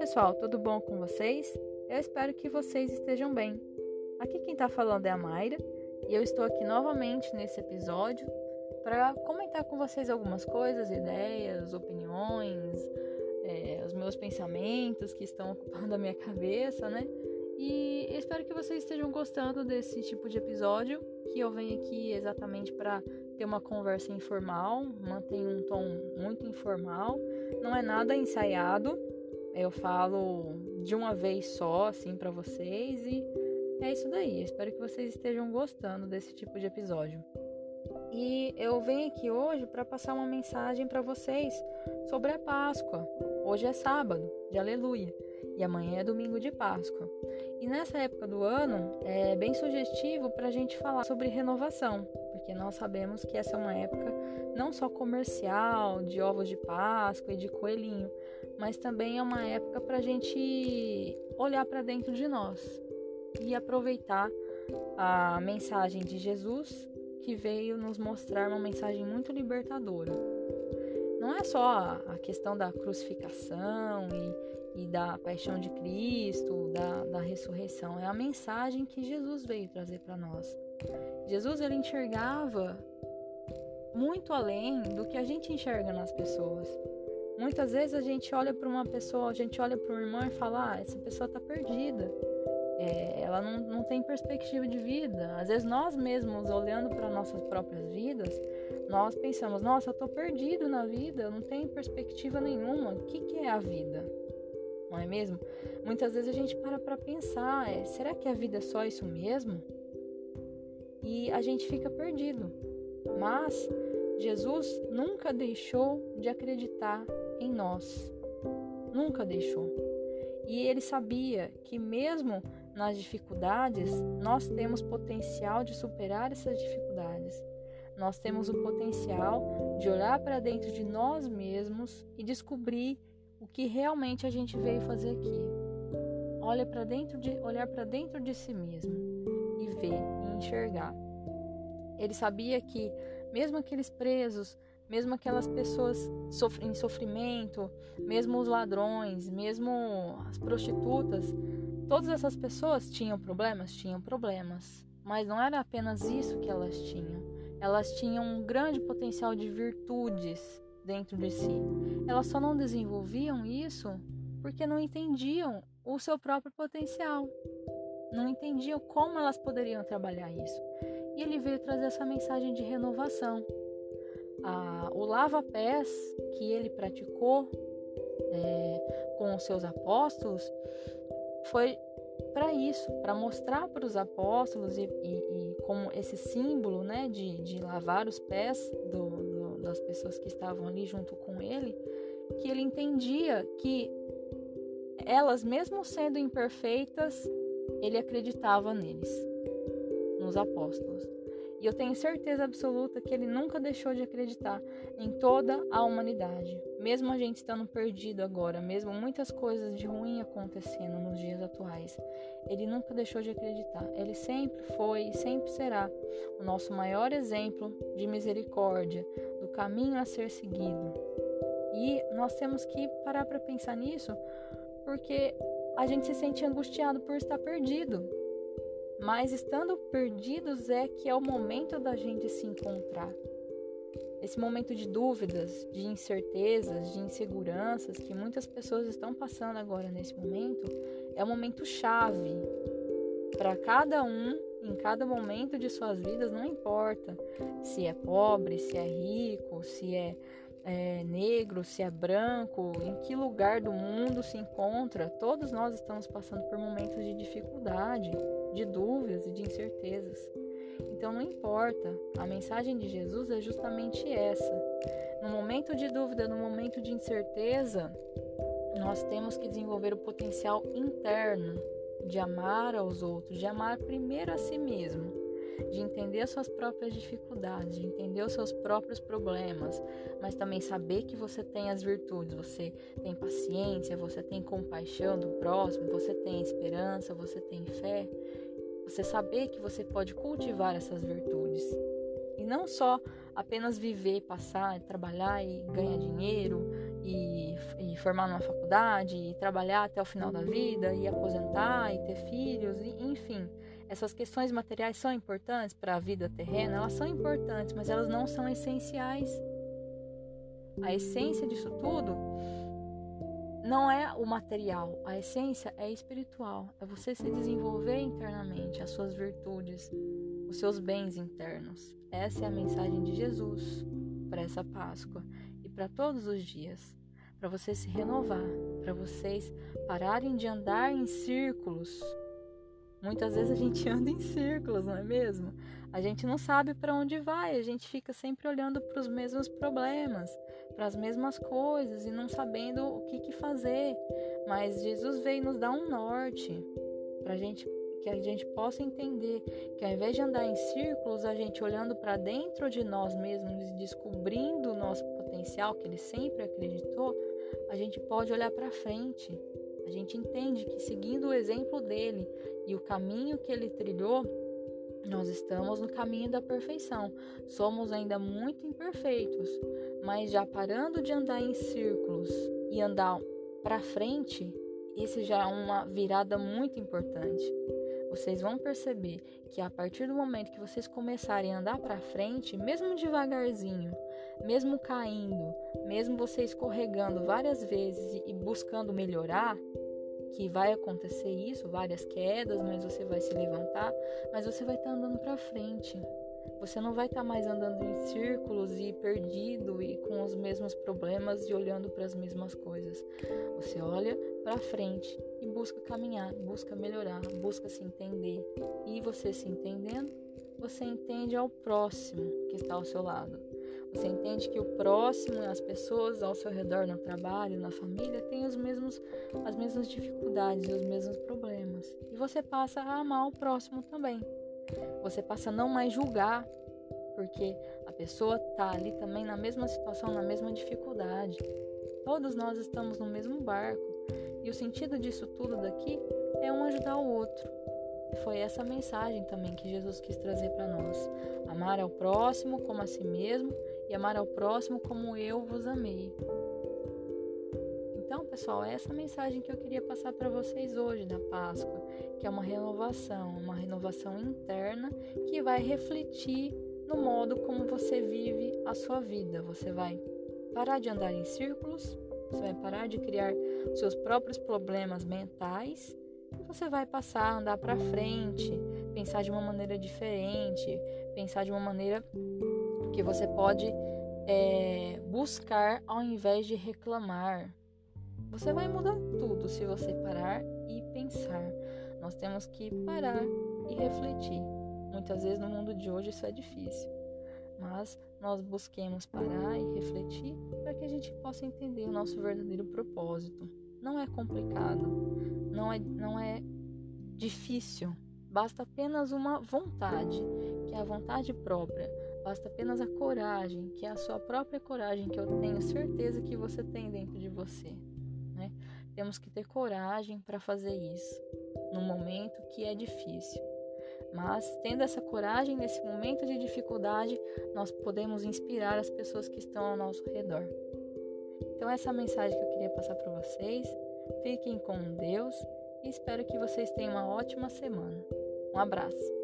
pessoal, tudo bom com vocês? Eu espero que vocês estejam bem. Aqui quem está falando é a Mayra e eu estou aqui novamente nesse episódio para comentar com vocês algumas coisas, ideias, opiniões, é, os meus pensamentos que estão ocupando a minha cabeça, né? E espero que vocês estejam gostando desse tipo de episódio, que eu venho aqui exatamente para ter uma conversa informal, mantém um tom muito informal, não é nada ensaiado. Eu falo de uma vez só assim para vocês e é isso daí. Espero que vocês estejam gostando desse tipo de episódio. E eu venho aqui hoje para passar uma mensagem para vocês sobre a Páscoa. Hoje é sábado, de aleluia, e amanhã é domingo de Páscoa. E nessa época do ano é bem sugestivo para a gente falar sobre renovação, porque nós sabemos que essa é uma época não só comercial, de ovos de Páscoa e de coelhinho, mas também é uma época para a gente olhar para dentro de nós e aproveitar a mensagem de Jesus que veio nos mostrar uma mensagem muito libertadora. Não é só a questão da crucificação e e da paixão de Cristo, da, da ressurreição. É a mensagem que Jesus veio trazer para nós. Jesus ele enxergava muito além do que a gente enxerga nas pessoas. Muitas vezes a gente olha para uma pessoa, a gente olha para um irmão e fala: ah, essa pessoa está perdida. É, ela não, não tem perspectiva de vida. Às vezes nós mesmos, olhando para nossas próprias vidas, nós pensamos: nossa, eu estou perdido na vida, eu não tenho perspectiva nenhuma. O que, que é a vida? não é mesmo? Muitas vezes a gente para para pensar, é, será que a vida é só isso mesmo? E a gente fica perdido. Mas Jesus nunca deixou de acreditar em nós. Nunca deixou. E ele sabia que mesmo nas dificuldades, nós temos potencial de superar essas dificuldades. Nós temos o potencial de olhar para dentro de nós mesmos e descobrir o que realmente a gente veio fazer aqui. Olha para dentro de, olhar para dentro de si mesmo e ver e enxergar. Ele sabia que mesmo aqueles presos, mesmo aquelas pessoas em sofrimento, mesmo os ladrões, mesmo as prostitutas, todas essas pessoas tinham problemas, tinham problemas, mas não era apenas isso que elas tinham. Elas tinham um grande potencial de virtudes dentro de si. Elas só não desenvolviam isso porque não entendiam o seu próprio potencial, não entendiam como elas poderiam trabalhar isso. Ele veio trazer essa mensagem de renovação. Ah, o lava-pés que ele praticou é, com os seus apóstolos foi para isso, para mostrar para os apóstolos e, e, e, como esse símbolo né, de, de lavar os pés do, das pessoas que estavam ali junto com ele, que ele entendia que elas, mesmo sendo imperfeitas, ele acreditava neles, nos apóstolos. E eu tenho certeza absoluta que ele nunca deixou de acreditar em toda a humanidade, mesmo a gente estando perdido agora, mesmo muitas coisas de ruim acontecendo nos dias atuais. Ele nunca deixou de acreditar. Ele sempre foi e sempre será o nosso maior exemplo de misericórdia, do caminho a ser seguido. E nós temos que parar para pensar nisso, porque a gente se sente angustiado por estar perdido, mas estando perdidos é que é o momento da gente se encontrar. Esse momento de dúvidas, de incertezas, de inseguranças que muitas pessoas estão passando agora nesse momento, é um momento chave para cada um em cada momento de suas vidas, não importa se é pobre, se é rico, se é é negro, se é branco, em que lugar do mundo se encontra, todos nós estamos passando por momentos de dificuldade, de dúvidas e de incertezas. Então não importa, a mensagem de Jesus é justamente essa. No momento de dúvida, no momento de incerteza, nós temos que desenvolver o potencial interno de amar aos outros, de amar primeiro a si mesmo de entender as suas próprias dificuldades, de entender os seus próprios problemas, mas também saber que você tem as virtudes, você tem paciência, você tem compaixão do próximo, você tem esperança, você tem fé. Você saber que você pode cultivar essas virtudes. E não só apenas viver, passar, trabalhar e ganhar dinheiro e, e, formar numa faculdade, e trabalhar até o final da vida, e aposentar, e ter filhos, e, enfim. Essas questões materiais são importantes para a vida terrena? Elas são importantes, mas elas não são essenciais. A essência disso tudo não é o material, a essência é espiritual. É você se desenvolver internamente, as suas virtudes, os seus bens internos. Essa é a mensagem de Jesus para essa Páscoa e para todos os dias. Para você se renovar, para vocês pararem de andar em círculos. Muitas vezes a gente anda em círculos, não é mesmo? A gente não sabe para onde vai, a gente fica sempre olhando para os mesmos problemas, para as mesmas coisas e não sabendo o que, que fazer. Mas Jesus veio nos dar um norte para gente que a gente possa entender que ao invés de andar em círculos, a gente olhando para dentro de nós mesmos e descobrindo o nosso potencial que ele sempre acreditou, a gente pode olhar para frente. A gente entende que seguindo o exemplo dele e o caminho que ele trilhou, nós estamos no caminho da perfeição. Somos ainda muito imperfeitos, mas já parando de andar em círculos e andar para frente, isso já é uma virada muito importante. Vocês vão perceber que a partir do momento que vocês começarem a andar para frente, mesmo devagarzinho, mesmo caindo, mesmo você escorregando várias vezes e buscando melhorar, que vai acontecer isso, várias quedas, mas você vai se levantar, mas você vai estar tá andando para frente. Você não vai estar tá mais andando em círculos e perdido e com os mesmos problemas e olhando para as mesmas coisas. Você olha para frente e busca caminhar, busca melhorar, busca se entender. E você se entendendo, você entende ao próximo que está ao seu lado. Você entende que o próximo, as pessoas ao seu redor no trabalho, na família, têm os mesmos, as mesmas dificuldades e os mesmos problemas. E você passa a amar o próximo também. Você passa a não mais julgar, porque a pessoa está ali também na mesma situação, na mesma dificuldade. Todos nós estamos no mesmo barco. E o sentido disso tudo daqui é um ajudar o outro. Foi essa mensagem também que Jesus quis trazer para nós: amar ao próximo como a si mesmo e amar ao próximo como eu vos amei. Então, pessoal, é essa mensagem que eu queria passar para vocês hoje da Páscoa, que é uma renovação, uma renovação interna que vai refletir no modo como você vive a sua vida. Você vai parar de andar em círculos, você vai parar de criar seus próprios problemas mentais e você vai passar a andar para frente, pensar de uma maneira diferente, pensar de uma maneira que você pode é, buscar ao invés de reclamar. Você vai mudar tudo se você parar e pensar. Nós temos que parar e refletir. Muitas vezes no mundo de hoje isso é difícil, mas nós busquemos parar e refletir para que a gente possa entender o nosso verdadeiro propósito. Não é complicado, não é, não é difícil, basta apenas uma vontade, que é a vontade própria Basta apenas a coragem, que é a sua própria coragem, que eu tenho certeza que você tem dentro de você. Né? Temos que ter coragem para fazer isso, num momento que é difícil. Mas, tendo essa coragem nesse momento de dificuldade, nós podemos inspirar as pessoas que estão ao nosso redor. Então, essa é a mensagem que eu queria passar para vocês. Fiquem com Deus e espero que vocês tenham uma ótima semana. Um abraço.